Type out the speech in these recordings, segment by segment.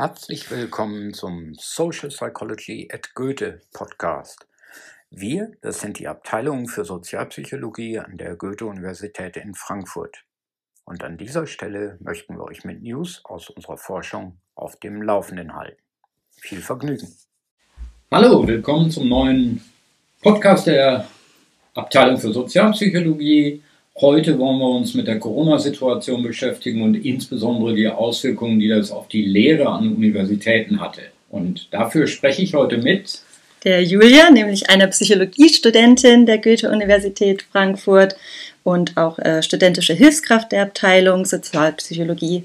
Herzlich willkommen zum Social Psychology at Goethe Podcast. Wir, das sind die Abteilung für Sozialpsychologie an der Goethe-Universität in Frankfurt. Und an dieser Stelle möchten wir euch mit News aus unserer Forschung auf dem Laufenden halten. Viel Vergnügen. Hallo, willkommen zum neuen Podcast der Abteilung für Sozialpsychologie. Heute wollen wir uns mit der Corona-Situation beschäftigen und insbesondere die Auswirkungen, die das auf die Lehre an Universitäten hatte. Und dafür spreche ich heute mit der Julia, nämlich einer Psychologiestudentin der Goethe-Universität Frankfurt und auch äh, studentische Hilfskraft der Abteilung Sozialpsychologie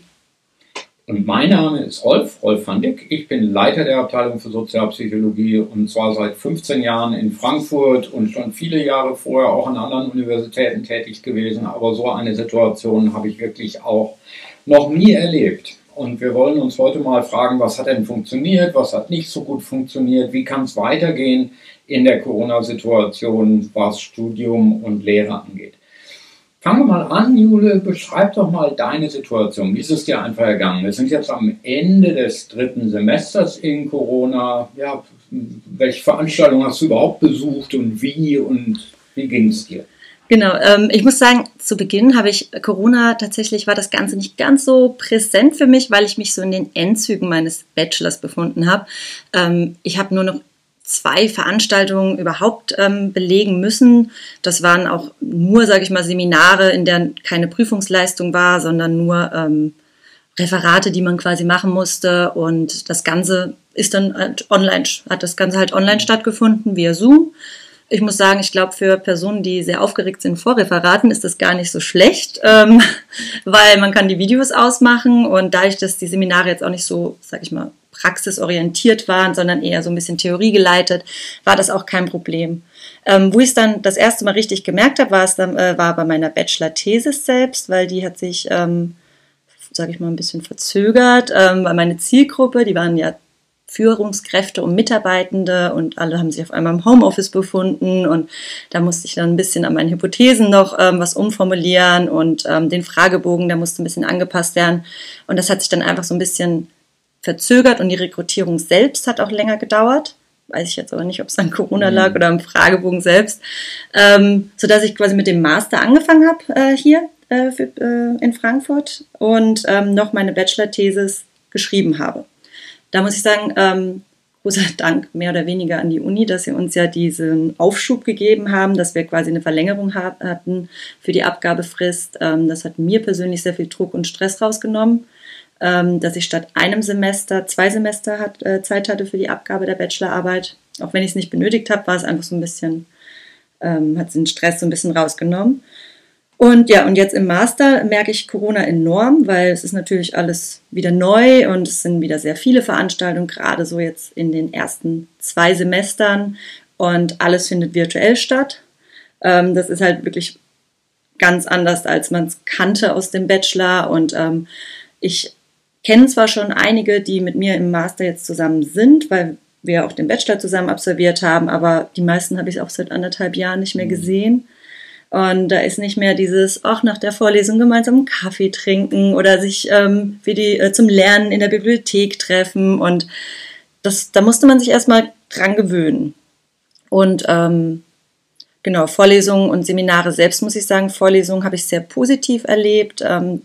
und mein Name ist Rolf, Rolf van Dick. Ich bin Leiter der Abteilung für Sozialpsychologie und zwar seit 15 Jahren in Frankfurt und schon viele Jahre vorher auch an anderen Universitäten tätig gewesen. Aber so eine Situation habe ich wirklich auch noch nie erlebt. Und wir wollen uns heute mal fragen, was hat denn funktioniert, was hat nicht so gut funktioniert, wie kann es weitergehen in der Corona-Situation, was Studium und Lehre angeht. Fangen wir mal an, Jule, beschreib doch mal deine Situation. Wie ist es dir einfach ergangen? Wir sind jetzt am Ende des dritten Semesters in Corona. Ja, welche Veranstaltungen hast du überhaupt besucht und wie und wie ging es dir? Genau, ähm, ich muss sagen, zu Beginn habe ich Corona tatsächlich war das Ganze nicht ganz so präsent für mich, weil ich mich so in den Endzügen meines Bachelors befunden habe. Ähm, ich habe nur noch zwei Veranstaltungen überhaupt ähm, belegen müssen. Das waren auch nur, sage ich mal, Seminare, in denen keine Prüfungsleistung war, sondern nur ähm, Referate, die man quasi machen musste. Und das Ganze ist dann halt online, hat das Ganze halt online stattgefunden via Zoom. Ich muss sagen, ich glaube, für Personen, die sehr aufgeregt sind vor Referaten, ist das gar nicht so schlecht, ähm, weil man kann die Videos ausmachen und dadurch, dass die Seminare jetzt auch nicht so, sag ich mal, praxisorientiert waren, sondern eher so ein bisschen theoriegeleitet, war das auch kein Problem. Ähm, wo ich es dann das erste Mal richtig gemerkt habe, war es dann äh, war bei meiner Bachelor-Thesis selbst, weil die hat sich, ähm, sage ich mal, ein bisschen verzögert, ähm, weil meine Zielgruppe, die waren ja Führungskräfte und Mitarbeitende und alle haben sich auf einmal im Homeoffice befunden und da musste ich dann ein bisschen an meinen Hypothesen noch ähm, was umformulieren und ähm, den Fragebogen, der musste ein bisschen angepasst werden und das hat sich dann einfach so ein bisschen verzögert und die Rekrutierung selbst hat auch länger gedauert. Weiß ich jetzt aber nicht, ob es an Corona lag mhm. oder am Fragebogen selbst. Ähm, sodass ich quasi mit dem Master angefangen habe äh, hier äh, für, äh, in Frankfurt und ähm, noch meine Bachelor-Thesis geschrieben habe. Da muss ich sagen, ähm, großer Dank mehr oder weniger an die Uni, dass sie uns ja diesen Aufschub gegeben haben, dass wir quasi eine Verlängerung hatten für die Abgabefrist. Ähm, das hat mir persönlich sehr viel Druck und Stress rausgenommen dass ich statt einem Semester zwei Semester hat, äh, Zeit hatte für die Abgabe der Bachelorarbeit. Auch wenn ich es nicht benötigt habe, war es einfach so ein bisschen, ähm, hat den Stress so ein bisschen rausgenommen. Und ja, und jetzt im Master merke ich Corona enorm, weil es ist natürlich alles wieder neu und es sind wieder sehr viele Veranstaltungen, gerade so jetzt in den ersten zwei Semestern und alles findet virtuell statt. Ähm, das ist halt wirklich ganz anders, als man es kannte aus dem Bachelor und ähm, ich kenne zwar schon einige, die mit mir im Master jetzt zusammen sind, weil wir auch den Bachelor zusammen absolviert haben, aber die meisten habe ich auch seit anderthalb Jahren nicht mehr mhm. gesehen. Und da ist nicht mehr dieses, auch nach der Vorlesung gemeinsam einen Kaffee trinken oder sich ähm, wie die, äh, zum Lernen in der Bibliothek treffen. Und das, da musste man sich erstmal dran gewöhnen. Und ähm, genau, Vorlesungen und Seminare selbst muss ich sagen, Vorlesungen habe ich sehr positiv erlebt. Ähm,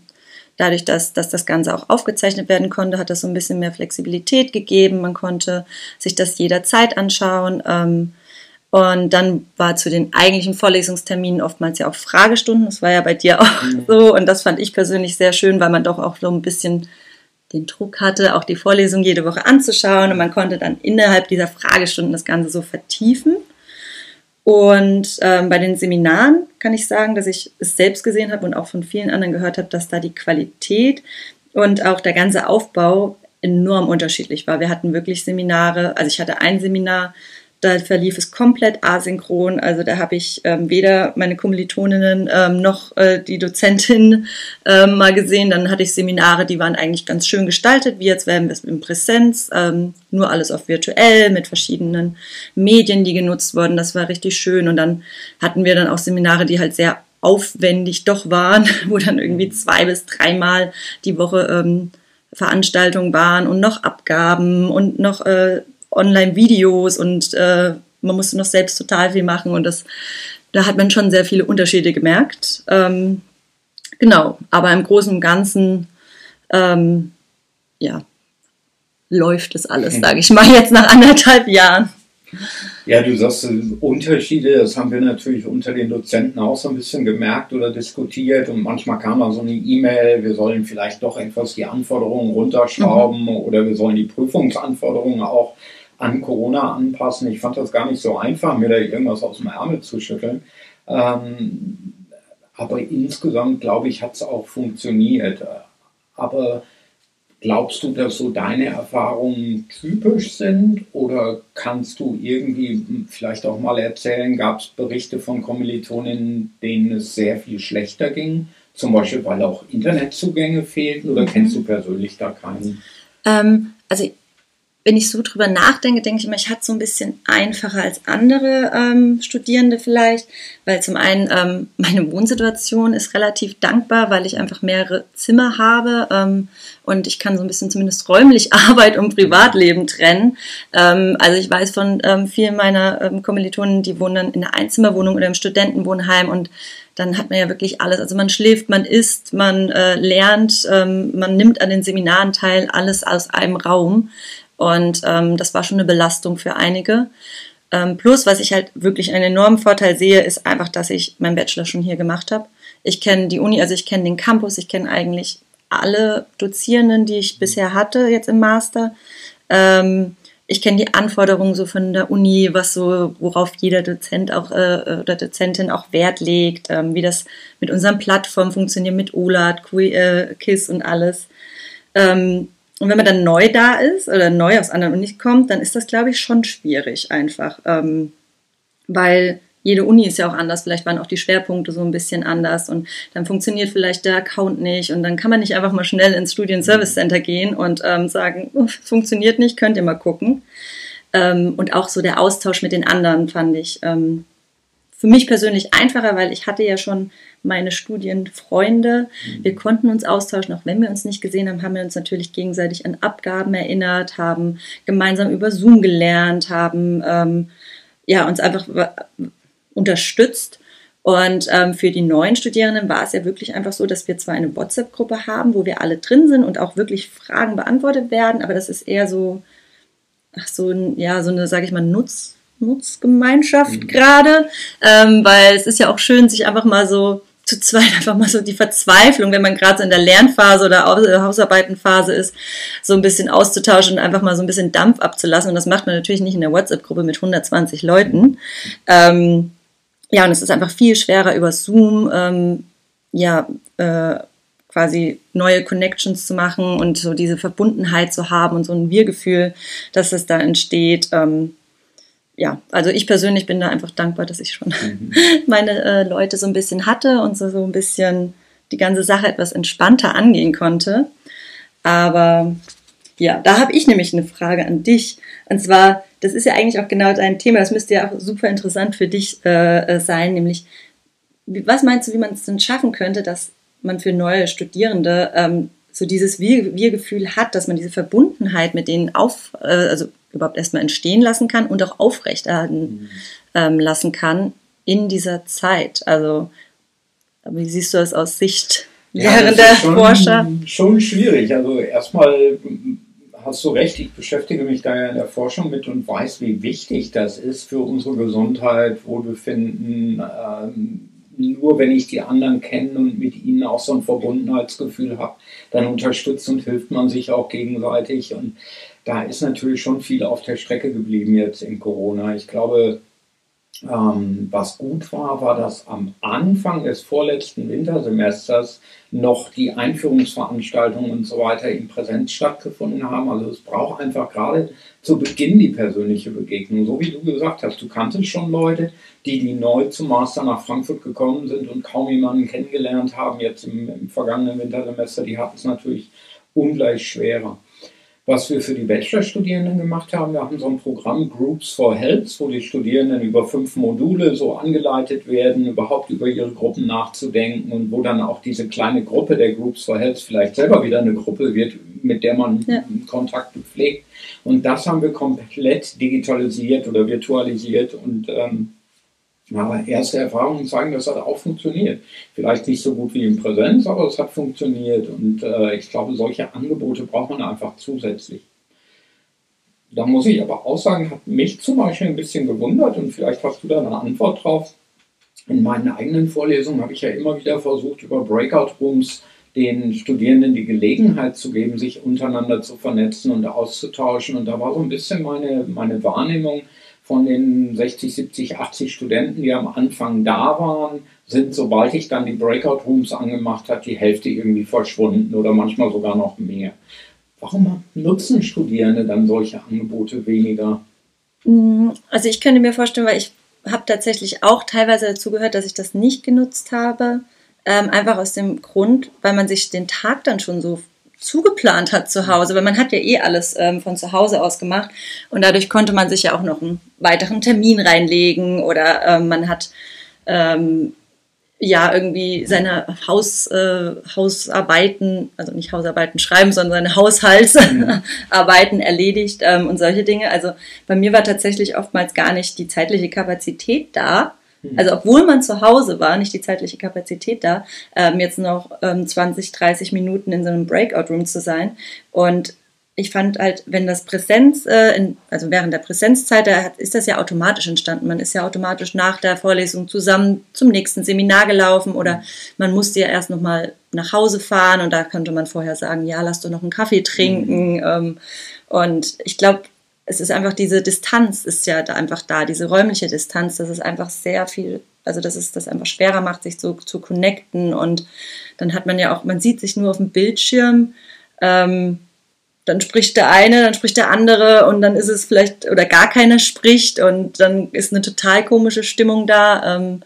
Dadurch, dass, dass das Ganze auch aufgezeichnet werden konnte, hat das so ein bisschen mehr Flexibilität gegeben. Man konnte sich das jederzeit anschauen. Ähm, und dann war zu den eigentlichen Vorlesungsterminen oftmals ja auch Fragestunden. Das war ja bei dir auch mhm. so. Und das fand ich persönlich sehr schön, weil man doch auch so ein bisschen den Druck hatte, auch die Vorlesung jede Woche anzuschauen. Und man konnte dann innerhalb dieser Fragestunden das Ganze so vertiefen. Und ähm, bei den Seminaren kann ich sagen, dass ich es selbst gesehen habe und auch von vielen anderen gehört habe, dass da die Qualität und auch der ganze Aufbau enorm unterschiedlich war. Wir hatten wirklich Seminare, also ich hatte ein Seminar, da verlief es komplett asynchron. Also da habe ich ähm, weder meine Kommilitoninnen ähm, noch äh, die Dozentin ähm, mal gesehen. Dann hatte ich Seminare, die waren eigentlich ganz schön gestaltet, wie jetzt wären wir es in Präsenz. Ähm, nur alles auf virtuell mit verschiedenen Medien, die genutzt wurden. Das war richtig schön. Und dann hatten wir dann auch Seminare, die halt sehr aufwendig doch waren, wo dann irgendwie zwei bis dreimal die Woche ähm, Veranstaltungen waren und noch Abgaben und noch äh, Online-Videos und äh, man musste noch selbst total viel machen und das, da hat man schon sehr viele Unterschiede gemerkt. Ähm, genau, aber im Großen und Ganzen, ähm, ja, läuft es alles, sage ich mal, jetzt nach anderthalb Jahren. Ja, du sagst Unterschiede, das haben wir natürlich unter den Dozenten auch so ein bisschen gemerkt oder diskutiert und manchmal kam dann so eine E-Mail, wir sollen vielleicht doch etwas die Anforderungen runterschrauben mhm. oder wir sollen die Prüfungsanforderungen auch an Corona anpassen. Ich fand das gar nicht so einfach, mir da irgendwas aus dem Ärmel zu schütteln. Ähm, aber insgesamt, glaube ich, hat es auch funktioniert. Aber Glaubst du, dass so deine Erfahrungen typisch sind oder kannst du irgendwie vielleicht auch mal erzählen, gab es Berichte von Kommilitoninnen, denen es sehr viel schlechter ging? Zum Beispiel, weil auch Internetzugänge fehlten oder mhm. kennst du persönlich da keinen? Ähm, also wenn ich so drüber nachdenke, denke ich immer, ich hatte so ein bisschen einfacher als andere ähm, Studierende vielleicht, weil zum einen ähm, meine Wohnsituation ist relativ dankbar, weil ich einfach mehrere Zimmer habe ähm, und ich kann so ein bisschen zumindest räumlich Arbeit und Privatleben trennen. Ähm, also ich weiß von ähm, vielen meiner ähm, Kommilitonen, die wohnen dann in einer Einzimmerwohnung oder im Studentenwohnheim und dann hat man ja wirklich alles. Also man schläft, man isst, man äh, lernt, ähm, man nimmt an den Seminaren teil, alles aus einem Raum. Und ähm, das war schon eine Belastung für einige. Ähm, plus, was ich halt wirklich einen enormen Vorteil sehe, ist einfach, dass ich meinen Bachelor schon hier gemacht habe. Ich kenne die Uni, also ich kenne den Campus, ich kenne eigentlich alle Dozierenden, die ich bisher hatte, jetzt im Master. Ähm, ich kenne die Anforderungen so von der Uni, was so, worauf jeder Dozent auch äh, oder Dozentin auch Wert legt, ähm, wie das mit unseren Plattformen funktioniert, mit OLAD, äh, KISS und alles. Ähm, und wenn man dann neu da ist oder neu aus anderen Unis kommt, dann ist das, glaube ich, schon schwierig einfach. Ähm, weil jede Uni ist ja auch anders, vielleicht waren auch die Schwerpunkte so ein bisschen anders und dann funktioniert vielleicht der Account nicht und dann kann man nicht einfach mal schnell ins Studien-Service Center gehen und ähm, sagen, funktioniert nicht, könnt ihr mal gucken. Ähm, und auch so der Austausch mit den anderen fand ich ähm, für mich persönlich einfacher, weil ich hatte ja schon meine Studienfreunde. Mhm. Wir konnten uns austauschen, auch wenn wir uns nicht gesehen haben, haben wir uns natürlich gegenseitig an Abgaben erinnert, haben gemeinsam über Zoom gelernt, haben ähm, ja, uns einfach unterstützt. Und ähm, für die neuen Studierenden war es ja wirklich einfach so, dass wir zwar eine WhatsApp-Gruppe haben, wo wir alle drin sind und auch wirklich Fragen beantwortet werden, aber das ist eher so, ach so, ja, so eine, sage ich mal, Nutz, Nutzgemeinschaft mhm. gerade, ähm, weil es ist ja auch schön, sich einfach mal so zu zweit einfach mal so die Verzweiflung, wenn man gerade so in der Lernphase oder äh, Hausarbeitenphase ist, so ein bisschen auszutauschen und einfach mal so ein bisschen Dampf abzulassen. Und das macht man natürlich nicht in der WhatsApp-Gruppe mit 120 Leuten. Ähm, ja, und es ist einfach viel schwerer über Zoom, ähm, ja, äh, quasi neue Connections zu machen und so diese Verbundenheit zu haben und so ein Wir-Gefühl, dass es da entsteht. Ähm, ja, also ich persönlich bin da einfach dankbar, dass ich schon mhm. meine äh, Leute so ein bisschen hatte und so, so ein bisschen die ganze Sache etwas entspannter angehen konnte. Aber ja, da habe ich nämlich eine Frage an dich. Und zwar, das ist ja eigentlich auch genau dein Thema, das müsste ja auch super interessant für dich äh, äh sein, nämlich, was meinst du, wie man es denn schaffen könnte, dass man für neue Studierende ähm, so dieses Wir-Gefühl hat, dass man diese Verbundenheit mit denen auf, äh, also überhaupt erstmal entstehen lassen kann und auch aufrechterhalten mhm. ähm, lassen kann in dieser Zeit. Also, wie siehst du das aus Sicht ja, der schon, Forscher? Schon schwierig. Also erstmal hast du recht, ich beschäftige mich da ja in der Forschung mit und weiß, wie wichtig das ist für unsere Gesundheit, Wohlbefinden. Ähm, nur wenn ich die anderen kenne und mit ihnen auch so ein Verbundenheitsgefühl habe, dann unterstützt und hilft man sich auch gegenseitig. Und da ist natürlich schon viel auf der Strecke geblieben jetzt in Corona. Ich glaube, ähm, was gut war, war, dass am Anfang des vorletzten Wintersemesters noch die Einführungsveranstaltungen und so weiter in Präsenz stattgefunden haben. Also es braucht einfach gerade zu Beginn die persönliche Begegnung. So wie du gesagt hast, du kanntest schon Leute, die, die neu zum Master nach Frankfurt gekommen sind und kaum jemanden kennengelernt haben, jetzt im, im vergangenen Wintersemester, die hatten es natürlich ungleich schwerer. Was wir für die Bachelorstudierenden gemacht haben. Wir haben so ein Programm Groups for Health, wo die Studierenden über fünf Module so angeleitet werden, überhaupt über ihre Gruppen nachzudenken und wo dann auch diese kleine Gruppe der Groups for Health vielleicht selber wieder eine Gruppe wird, mit der man ja. Kontakt pflegt. Und das haben wir komplett digitalisiert oder virtualisiert und ähm, aber erste Erfahrungen zeigen, das auch funktioniert. Vielleicht nicht so gut wie in Präsenz, aber es hat funktioniert. Und äh, ich glaube, solche Angebote braucht man einfach zusätzlich. Da muss ich aber auch sagen, hat mich zum Beispiel ein bisschen gewundert und vielleicht hast du da eine Antwort drauf. In meinen eigenen Vorlesungen habe ich ja immer wieder versucht, über Breakout Rooms den Studierenden die Gelegenheit zu geben, sich untereinander zu vernetzen und auszutauschen. Und da war so ein bisschen meine, meine Wahrnehmung, von den 60, 70, 80 Studenten, die am Anfang da waren, sind, sobald ich dann die Breakout Rooms angemacht habe, die Hälfte irgendwie verschwunden oder manchmal sogar noch mehr. Warum nutzen Studierende dann solche Angebote weniger? Mm, also ich könnte mir vorstellen, weil ich habe tatsächlich auch teilweise dazu gehört, dass ich das nicht genutzt habe. Ähm, einfach aus dem Grund, weil man sich den Tag dann schon so zugeplant hat zu Hause, weil man hat ja eh alles ähm, von zu Hause aus gemacht und dadurch konnte man sich ja auch noch einen weiteren Termin reinlegen oder ähm, man hat ähm, ja irgendwie seine Haus, äh, Hausarbeiten, also nicht Hausarbeiten schreiben, sondern seine Haushaltsarbeiten mhm. erledigt ähm, und solche Dinge. Also bei mir war tatsächlich oftmals gar nicht die zeitliche Kapazität da, Mhm. Also obwohl man zu Hause war, nicht die zeitliche Kapazität da, ähm, jetzt noch ähm, 20, 30 Minuten in so einem Breakout-Room zu sein. Und ich fand halt, wenn das Präsenz, äh, in, also während der Präsenzzeit, da ist das ja automatisch entstanden. Man ist ja automatisch nach der Vorlesung zusammen zum nächsten Seminar gelaufen oder mhm. man musste ja erst nochmal nach Hause fahren und da könnte man vorher sagen, ja, lass doch noch einen Kaffee trinken. Mhm. Ähm, und ich glaube, es ist einfach diese Distanz ist ja da einfach da, diese räumliche Distanz, das ist einfach sehr viel, also dass es das einfach schwerer macht, sich so zu connecten und dann hat man ja auch, man sieht sich nur auf dem Bildschirm, ähm, dann spricht der eine, dann spricht der andere und dann ist es vielleicht, oder gar keiner spricht und dann ist eine total komische Stimmung da. Ähm,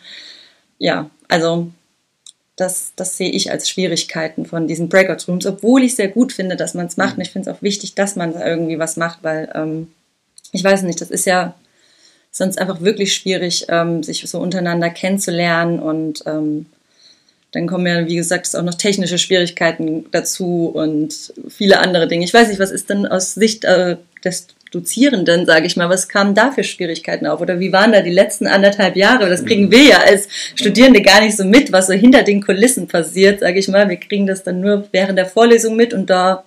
ja, also das, das sehe ich als Schwierigkeiten von diesen Breakout Rooms, obwohl ich sehr gut finde, dass man es macht. Und ich finde es auch wichtig, dass man da irgendwie was macht, weil ähm, ich weiß nicht, das ist ja sonst einfach wirklich schwierig, ähm, sich so untereinander kennenzulernen und ähm, dann kommen ja, wie gesagt, auch noch technische Schwierigkeiten dazu und viele andere Dinge. Ich weiß nicht, was ist denn aus Sicht äh, des Dozierenden, sage ich mal, was kamen da für Schwierigkeiten auf? Oder wie waren da die letzten anderthalb Jahre? Das kriegen wir ja als Studierende gar nicht so mit, was so hinter den Kulissen passiert, sage ich mal. Wir kriegen das dann nur während der Vorlesung mit und da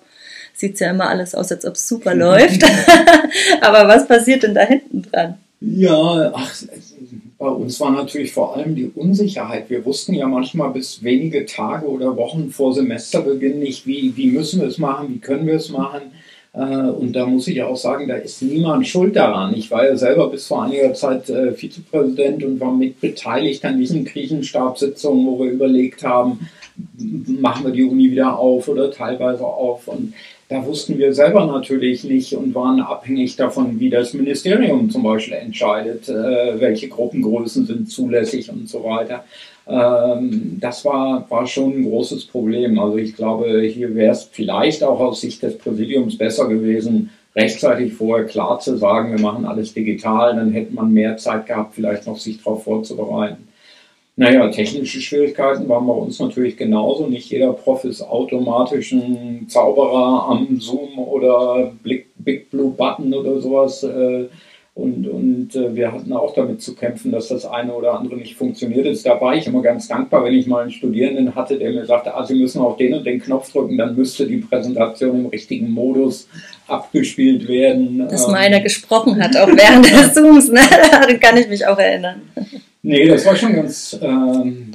sieht es ja immer alles aus, als ob es super läuft. Aber was passiert denn da hinten dran? Ja, ach, bei uns war natürlich vor allem die Unsicherheit. Wir wussten ja manchmal bis wenige Tage oder Wochen vor Semesterbeginn nicht, wie, wie müssen wir es machen, wie können wir es machen. Äh, und da muss ich auch sagen, da ist niemand schuld daran. Ich war ja selber bis vor einiger Zeit äh, Vizepräsident und war mit beteiligt an diesen Griechenstabssitzungen, wo wir überlegt haben, machen wir die Uni wieder auf oder teilweise auf. Und da wussten wir selber natürlich nicht und waren abhängig davon, wie das Ministerium zum Beispiel entscheidet, äh, welche Gruppengrößen sind zulässig und so weiter. Ähm, das war, war schon ein großes Problem. Also ich glaube, hier wäre es vielleicht auch aus Sicht des Präsidiums besser gewesen, rechtzeitig vorher klar zu sagen, wir machen alles digital, dann hätte man mehr Zeit gehabt, vielleicht noch sich darauf vorzubereiten. Naja, technische Schwierigkeiten waren bei uns natürlich genauso. Nicht jeder Prof ist automatisch ein Zauberer am Zoom oder Big Blue Button oder sowas. Äh, und, und äh, wir hatten auch damit zu kämpfen, dass das eine oder andere nicht funktioniert ist. Da war ich immer ganz dankbar, wenn ich mal einen Studierenden hatte, der mir sagte, ah, Sie müssen auf den und den Knopf drücken, dann müsste die Präsentation im richtigen Modus abgespielt werden. Dass ähm, meiner gesprochen hat, auch während des Zooms, ne? daran kann ich mich auch erinnern. Nee, das war schon ganz ähm,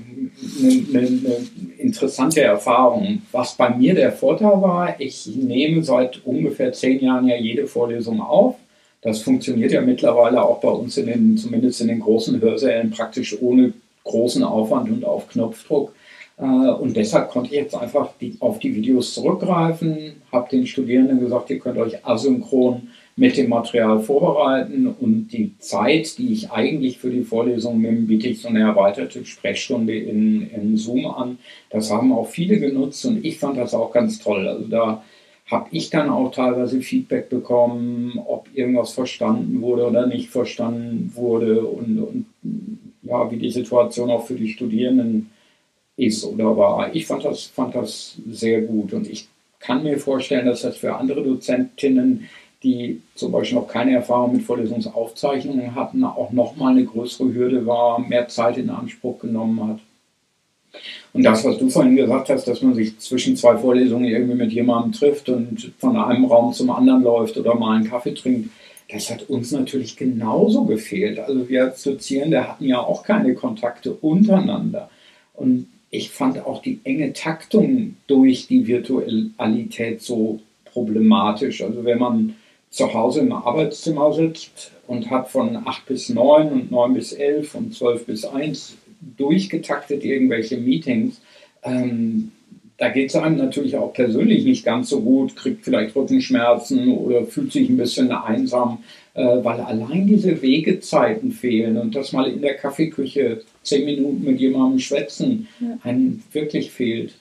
eine, eine interessante Erfahrung. Was bei mir der Vorteil war, ich nehme seit ungefähr zehn Jahren ja jede Vorlesung auf. Das funktioniert ja mittlerweile auch bei uns in den, zumindest in den großen Hörsälen, praktisch ohne großen Aufwand und auf Knopfdruck. Äh, und deshalb konnte ich jetzt einfach die, auf die Videos zurückgreifen, habe den Studierenden gesagt, ihr könnt euch asynchron mit dem Material vorbereiten und die Zeit, die ich eigentlich für die Vorlesung nehme, biete ich so eine erweiterte Sprechstunde in, in Zoom an. Das haben auch viele genutzt und ich fand das auch ganz toll. Also da habe ich dann auch teilweise Feedback bekommen, ob irgendwas verstanden wurde oder nicht verstanden wurde und, und ja, wie die Situation auch für die Studierenden ist oder war. Ich fand das, fand das sehr gut und ich kann mir vorstellen, dass das für andere Dozentinnen, die zum Beispiel noch keine Erfahrung mit Vorlesungsaufzeichnungen hatten, auch nochmal eine größere Hürde war, mehr Zeit in Anspruch genommen hat. Und das, was du vorhin gesagt hast, dass man sich zwischen zwei Vorlesungen irgendwie mit jemandem trifft und von einem Raum zum anderen läuft oder mal einen Kaffee trinkt, das hat uns natürlich genauso gefehlt. Also wir als Dozierende hatten ja auch keine Kontakte untereinander. Und ich fand auch die enge Taktung durch die Virtualität so problematisch. Also wenn man zu Hause im Arbeitszimmer sitzt und hat von 8 bis 9 und 9 bis 11 und 12 bis 1 durchgetaktet irgendwelche Meetings. Ähm, da geht es einem natürlich auch persönlich nicht ganz so gut, kriegt vielleicht Rückenschmerzen oder fühlt sich ein bisschen einsam, äh, weil allein diese Wegezeiten fehlen und dass mal in der Kaffeeküche zehn Minuten mit jemandem schwätzen ja. einem wirklich fehlt.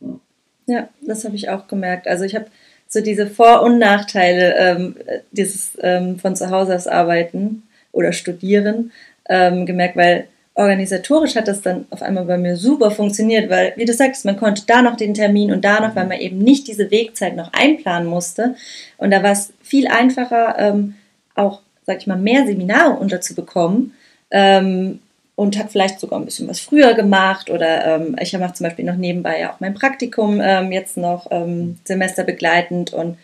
Ja, ja das habe ich auch gemerkt. Also ich habe so diese Vor- und Nachteile ähm, dieses ähm, von zu Hause aus arbeiten oder studieren ähm, gemerkt, weil organisatorisch hat das dann auf einmal bei mir super funktioniert, weil, wie du sagst, man konnte da noch den Termin und da noch, weil man eben nicht diese Wegzeit noch einplanen musste. Und da war es viel einfacher, ähm, auch, sag ich mal, mehr Seminare unterzubekommen. Ähm, und habe vielleicht sogar ein bisschen was früher gemacht oder ähm, ich mache zum Beispiel noch nebenbei ja auch mein Praktikum ähm, jetzt noch ähm, semesterbegleitend und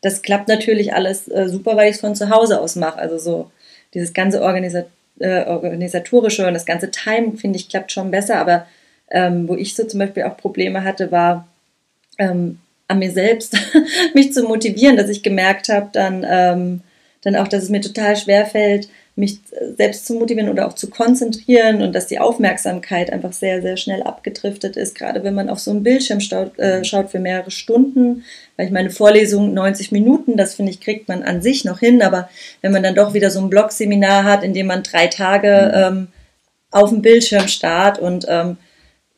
das klappt natürlich alles äh, super, weil ich es von zu Hause aus mache. Also so dieses ganze Organisatorische äh, organisatorische und das ganze Time, finde ich, klappt schon besser. Aber ähm, wo ich so zum Beispiel auch Probleme hatte, war ähm, an mir selbst, mich zu motivieren, dass ich gemerkt habe, dann, ähm, dann auch, dass es mir total schwer fällt, mich selbst zu motivieren oder auch zu konzentrieren und dass die Aufmerksamkeit einfach sehr, sehr schnell abgedriftet ist, gerade wenn man auf so einen Bildschirm staut, äh, schaut für mehrere Stunden, weil ich meine Vorlesung 90 Minuten, das finde ich, kriegt man an sich noch hin, aber wenn man dann doch wieder so ein Blog-Seminar hat, in dem man drei Tage ähm, auf dem Bildschirm starrt und ähm,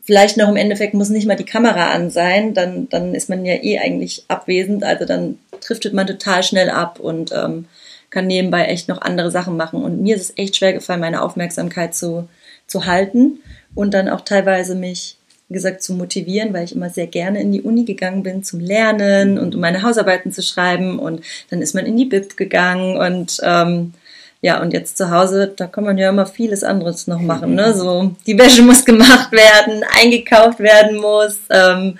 vielleicht noch im Endeffekt muss nicht mal die Kamera an sein, dann, dann ist man ja eh eigentlich abwesend, also dann driftet man total schnell ab und ähm, kann nebenbei echt noch andere Sachen machen. Und mir ist es echt schwer gefallen, meine Aufmerksamkeit zu, zu halten und dann auch teilweise mich, wie gesagt, zu motivieren, weil ich immer sehr gerne in die Uni gegangen bin zum Lernen und um meine Hausarbeiten zu schreiben. Und dann ist man in die Bib gegangen und ähm, ja, und jetzt zu Hause, da kann man ja immer vieles anderes noch machen. Ne? So, die Wäsche muss gemacht werden, eingekauft werden muss. Ähm,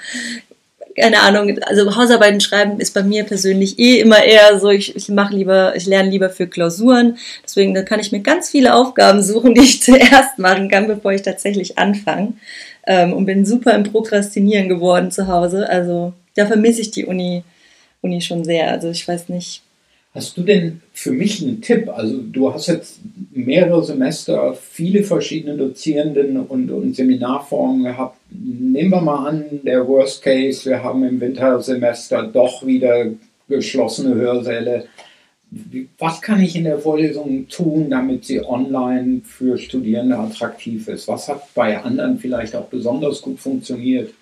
keine Ahnung, also Hausarbeiten schreiben ist bei mir persönlich eh immer eher so, ich, ich mache lieber, ich lerne lieber für Klausuren. Deswegen da kann ich mir ganz viele Aufgaben suchen, die ich zuerst machen kann, bevor ich tatsächlich anfange. Ähm, und bin super im Prokrastinieren geworden zu Hause. Also da vermisse ich die Uni, Uni schon sehr. Also ich weiß nicht, Hast du denn für mich einen Tipp? Also du hast jetzt mehrere Semester, viele verschiedene Dozierenden und, und Seminarformen gehabt. Nehmen wir mal an, der Worst Case, wir haben im Wintersemester doch wieder geschlossene Hörsäle. Was kann ich in der Vorlesung tun, damit sie online für Studierende attraktiv ist? Was hat bei anderen vielleicht auch besonders gut funktioniert?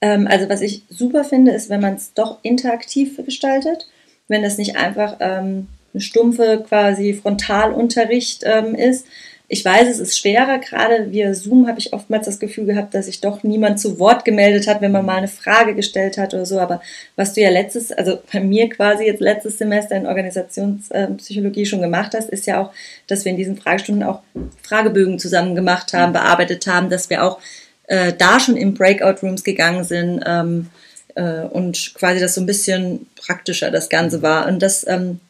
Ähm, also was ich super finde, ist, wenn man es doch interaktiv gestaltet wenn das nicht einfach ähm, eine stumpfe quasi Frontalunterricht ähm, ist. Ich weiß, es ist schwerer, gerade via Zoom habe ich oftmals das Gefühl gehabt, dass sich doch niemand zu Wort gemeldet hat, wenn man mal eine Frage gestellt hat oder so. Aber was du ja letztes, also bei mir quasi jetzt letztes Semester in Organisationspsychologie schon gemacht hast, ist ja auch, dass wir in diesen Fragestunden auch Fragebögen zusammen gemacht haben, bearbeitet haben, dass wir auch äh, da schon in Breakout Rooms gegangen sind. Ähm, äh, und quasi das so ein bisschen praktischer das Ganze war. Und das ähm,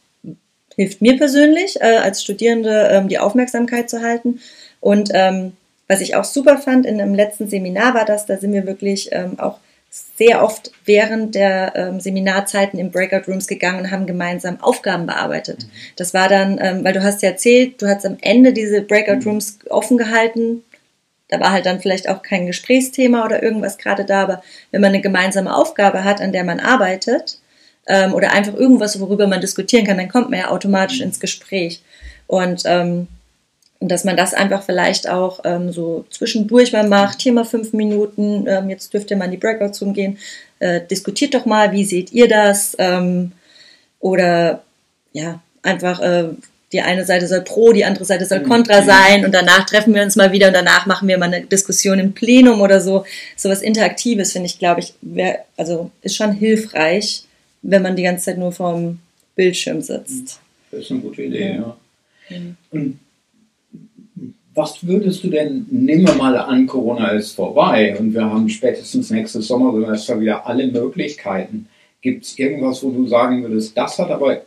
hilft mir persönlich äh, als Studierende ähm, die Aufmerksamkeit zu halten. Und ähm, was ich auch super fand in einem letzten Seminar war das, da sind wir wirklich ähm, auch sehr oft während der ähm, Seminarzeiten in Breakout Rooms gegangen und haben gemeinsam Aufgaben bearbeitet. Mhm. Das war dann, ähm, weil du hast ja erzählt, du hast am Ende diese Breakout mhm. Rooms offen gehalten da war halt dann vielleicht auch kein Gesprächsthema oder irgendwas gerade da, aber wenn man eine gemeinsame Aufgabe hat, an der man arbeitet, ähm, oder einfach irgendwas, worüber man diskutieren kann, dann kommt man ja automatisch ins Gespräch. Und ähm, dass man das einfach vielleicht auch ähm, so zwischendurch mal macht, hier mal fünf Minuten, ähm, jetzt dürft ihr mal in die Breakout Room gehen, äh, diskutiert doch mal, wie seht ihr das? Ähm, oder ja, einfach äh, die eine Seite soll pro, die andere Seite soll kontra sein und danach treffen wir uns mal wieder und danach machen wir mal eine Diskussion im Plenum oder so. So was Interaktives finde ich, glaube ich, wär, also ist schon hilfreich, wenn man die ganze Zeit nur vorm Bildschirm sitzt. Das ist eine gute Idee, ja. ja. Und was würdest du denn, nehmen wir mal an, Corona ist vorbei und wir haben spätestens nächstes Sommersemester wieder alle Möglichkeiten. Gibt es irgendwas, wo du sagen würdest, das hat aber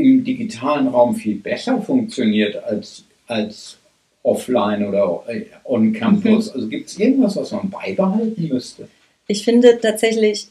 im digitalen Raum viel besser funktioniert als, als offline oder on campus? Mhm. Also gibt es irgendwas, was man beibehalten müsste? Ich finde tatsächlich,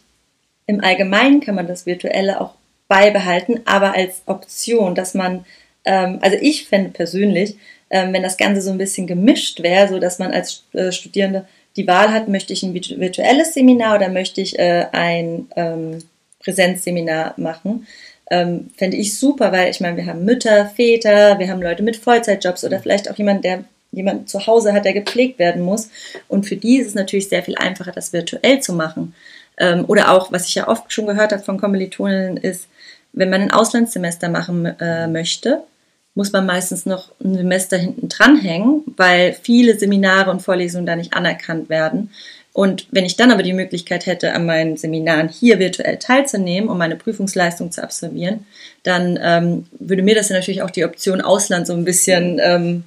im Allgemeinen kann man das Virtuelle auch beibehalten, aber als Option, dass man, ähm, also ich fände persönlich, ähm, wenn das Ganze so ein bisschen gemischt wäre, so dass man als äh, Studierende die Wahl hat, möchte ich ein virtuelles Seminar oder möchte ich äh, ein ähm, Präsenzseminar machen, ähm, fände ich super, weil ich meine, wir haben Mütter, Väter, wir haben Leute mit Vollzeitjobs oder vielleicht auch jemand, der jemand zu Hause hat, der gepflegt werden muss. Und für die ist es natürlich sehr viel einfacher, das virtuell zu machen. Ähm, oder auch, was ich ja oft schon gehört habe von Kommilitonen, ist, wenn man ein Auslandssemester machen äh, möchte, muss man meistens noch ein Semester hinten dranhängen, weil viele Seminare und Vorlesungen da nicht anerkannt werden. Und wenn ich dann aber die Möglichkeit hätte, an meinen Seminaren hier virtuell teilzunehmen, um meine Prüfungsleistung zu absolvieren, dann ähm, würde mir das ja natürlich auch die Option Ausland so ein bisschen ähm,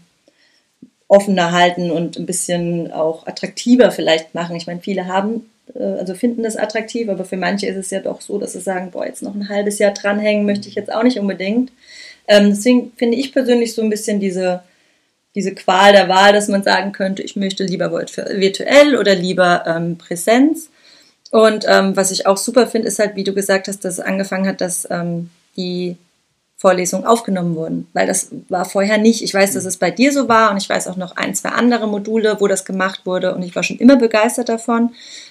offener halten und ein bisschen auch attraktiver vielleicht machen. Ich meine, viele haben, äh, also finden das attraktiv, aber für manche ist es ja doch so, dass sie sagen, boah, jetzt noch ein halbes Jahr dranhängen möchte ich jetzt auch nicht unbedingt. Ähm, deswegen finde ich persönlich so ein bisschen diese, diese Qual der Wahl, dass man sagen könnte, ich möchte lieber virtuell oder lieber ähm, Präsenz. Und ähm, was ich auch super finde, ist halt, wie du gesagt hast, dass es angefangen hat, dass ähm, die Vorlesungen aufgenommen wurden, weil das war vorher nicht. Ich weiß, dass es bei dir so war und ich weiß auch noch ein, zwei andere Module, wo das gemacht wurde und ich war schon immer begeistert davon,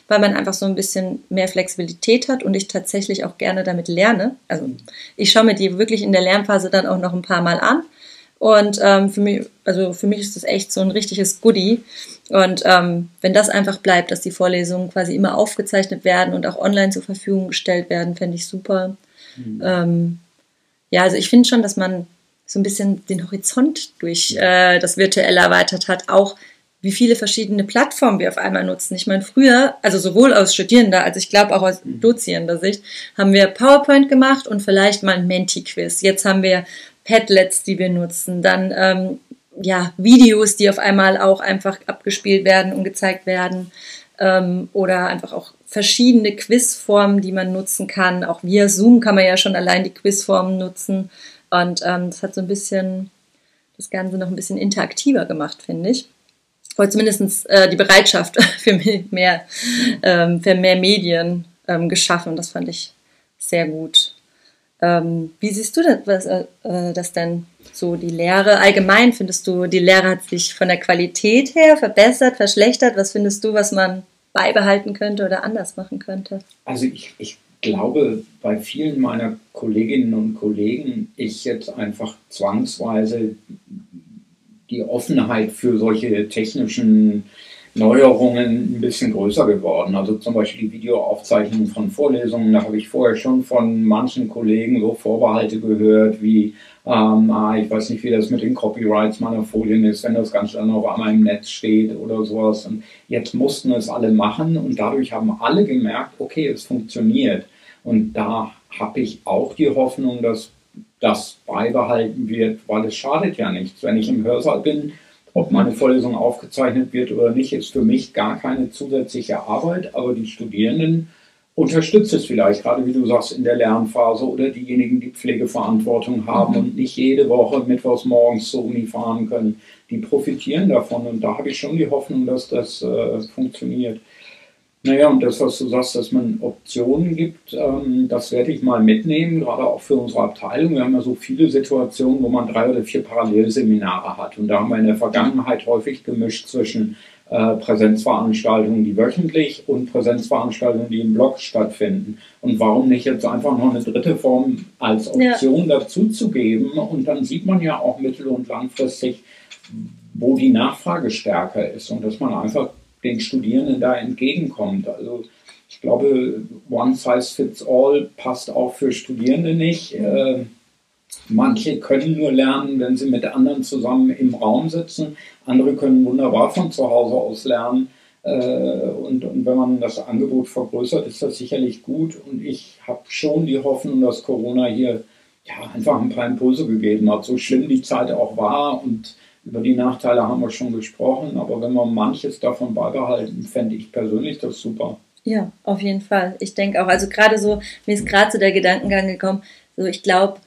weil man einfach so ein bisschen mehr Flexibilität hat und ich tatsächlich auch gerne damit lerne. Also ich schaue mir die wirklich in der Lernphase dann auch noch ein paar Mal an und ähm, für mich, also für mich ist das echt so ein richtiges Goodie. Und ähm, wenn das einfach bleibt, dass die Vorlesungen quasi immer aufgezeichnet werden und auch online zur Verfügung gestellt werden, fände ich super. Mhm. Ähm, ja, also ich finde schon, dass man so ein bisschen den Horizont durch äh, das Virtuelle erweitert hat, auch wie viele verschiedene Plattformen wir auf einmal nutzen. Ich meine, früher, also sowohl aus Studierender als ich glaube auch aus mhm. dozierender Sicht, haben wir PowerPoint gemacht und vielleicht mal ein Menti-Quiz. Jetzt haben wir Padlets, die wir nutzen, dann ähm, ja, Videos, die auf einmal auch einfach abgespielt werden und gezeigt werden ähm, oder einfach auch verschiedene Quizformen, die man nutzen kann. Auch via Zoom kann man ja schon allein die Quizformen nutzen. Und ähm, das hat so ein bisschen das Ganze noch ein bisschen interaktiver gemacht, finde ich. Oder zumindest äh, die Bereitschaft für mehr, ähm, für mehr Medien ähm, geschaffen. Das fand ich sehr gut. Ähm, wie siehst du das, was, äh, äh, das denn so, die Lehre allgemein? Findest du, die Lehre hat sich von der Qualität her verbessert, verschlechtert? Was findest du, was man beibehalten könnte oder anders machen könnte? Also ich, ich glaube, bei vielen meiner Kolleginnen und Kollegen ist jetzt einfach zwangsweise die Offenheit für solche technischen Neuerungen ein bisschen größer geworden. Also zum Beispiel die Videoaufzeichnungen von Vorlesungen, da habe ich vorher schon von manchen Kollegen so Vorbehalte gehört, wie, ähm, ah, ich weiß nicht, wie das mit den Copyrights meiner Folien ist, wenn das Ganze dann auf einmal im Netz steht oder sowas. Und jetzt mussten es alle machen und dadurch haben alle gemerkt, okay, es funktioniert. Und da habe ich auch die Hoffnung, dass das beibehalten wird, weil es schadet ja nichts. Wenn ich im Hörsaal bin, ob meine Vorlesung aufgezeichnet wird oder nicht, ist für mich gar keine zusätzliche Arbeit, aber die Studierenden unterstützt es vielleicht, gerade wie du sagst, in der Lernphase oder diejenigen, die Pflegeverantwortung haben und nicht jede Woche mittwochs morgens zur Uni fahren können, die profitieren davon und da habe ich schon die Hoffnung, dass das äh, funktioniert. Naja, und das, was du sagst, dass man Optionen gibt, ähm, das werde ich mal mitnehmen, gerade auch für unsere Abteilung. Wir haben ja so viele Situationen, wo man drei oder vier Parallelseminare hat. Und da haben wir in der Vergangenheit häufig gemischt zwischen äh, Präsenzveranstaltungen, die wöchentlich und Präsenzveranstaltungen, die im Blog stattfinden. Und warum nicht jetzt einfach noch eine dritte Form als Option ja. dazu zu geben? Und dann sieht man ja auch mittel- und langfristig, wo die Nachfrage stärker ist und dass man einfach den Studierenden da entgegenkommt. Also ich glaube, One Size Fits All passt auch für Studierende nicht. Äh, manche können nur lernen, wenn sie mit anderen zusammen im Raum sitzen. Andere können wunderbar von zu Hause aus lernen. Äh, und, und, wenn man das Angebot vergrößert, ist das sicherlich gut. Und ich habe schon die Hoffnung, dass Corona hier ja, einfach ein paar Impulse gegeben hat. So schlimm die Zeit auch war und über die Nachteile haben wir schon gesprochen, aber wenn wir manches davon beibehalten, fände ich persönlich das super. Ja, auf jeden Fall. Ich denke auch, also gerade so, mir ist gerade so der Gedankengang gekommen, so ich glaube,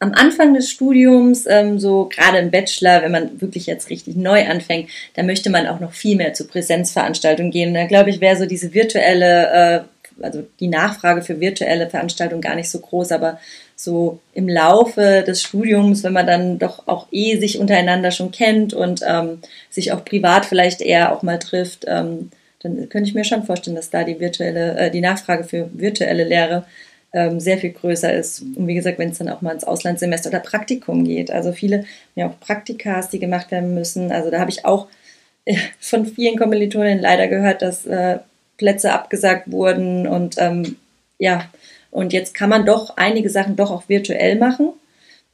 am Anfang des Studiums, ähm, so gerade im Bachelor, wenn man wirklich jetzt richtig neu anfängt, da möchte man auch noch viel mehr zu Präsenzveranstaltungen gehen. Da glaube ich, wäre so diese virtuelle, äh, also die Nachfrage für virtuelle Veranstaltungen gar nicht so groß, aber so im Laufe des Studiums, wenn man dann doch auch eh sich untereinander schon kennt und ähm, sich auch privat vielleicht eher auch mal trifft, ähm, dann könnte ich mir schon vorstellen, dass da die virtuelle, äh, die Nachfrage für virtuelle Lehre ähm, sehr viel größer ist. Und wie gesagt, wenn es dann auch mal ins Auslandssemester oder Praktikum geht. Also viele ja auch Praktikas, die gemacht werden müssen. Also da habe ich auch äh, von vielen Kommilitonen leider gehört, dass äh, Plätze abgesagt wurden und ähm, ja, und jetzt kann man doch einige Sachen doch auch virtuell machen.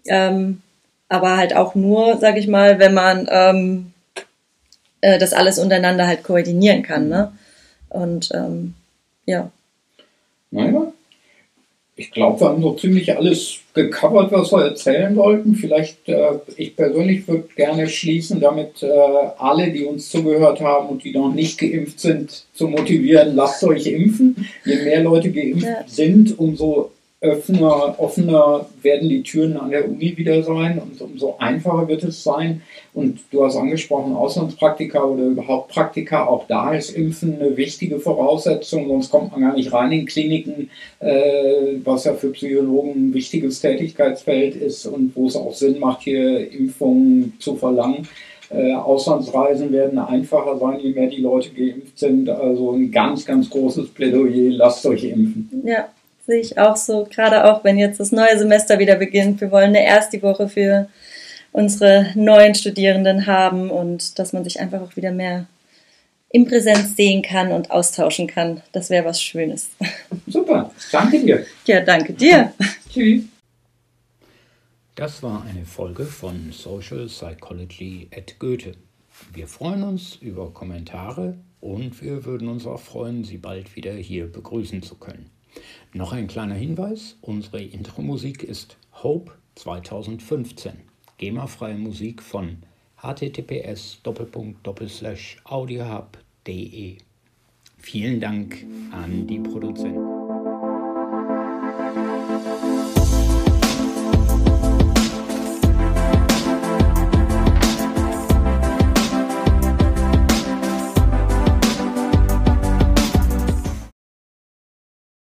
Ähm, aber halt auch nur, sag ich mal, wenn man ähm, äh, das alles untereinander halt koordinieren kann. Ne? Und ähm, ja. Glaube, wir haben so ziemlich alles gecovert, was wir erzählen wollten. Vielleicht, äh, ich persönlich würde gerne schließen, damit äh, alle, die uns zugehört haben und die noch nicht geimpft sind, zu motivieren, lasst euch impfen. Je mehr Leute geimpft ja. sind, umso offener, offener werden die Türen an der Uni wieder sein und umso einfacher wird es sein. Und du hast angesprochen, Auslandspraktika oder überhaupt Praktika, auch da ist Impfen eine wichtige Voraussetzung, sonst kommt man gar nicht rein in Kliniken, äh, was ja für Psychologen ein wichtiges Tätigkeitsfeld ist und wo es auch Sinn macht, hier Impfungen zu verlangen. Äh, Auslandsreisen werden einfacher sein, je mehr die Leute geimpft sind. Also ein ganz, ganz großes Plädoyer, lasst euch impfen. Ja, sehe ich auch so, gerade auch wenn jetzt das neue Semester wieder beginnt. Wir wollen eine erste Woche für unsere neuen Studierenden haben und dass man sich einfach auch wieder mehr in Präsenz sehen kann und austauschen kann. Das wäre was Schönes. Super, danke dir. Ja, danke dir. Tschüss. Das war eine Folge von Social Psychology at Goethe. Wir freuen uns über Kommentare und wir würden uns auch freuen, Sie bald wieder hier begrüßen zu können. Noch ein kleiner Hinweis, unsere Intro-Musik ist Hope 2015, GEMA-freie Musik von https audiohub.de. Vielen Dank an die Produzenten.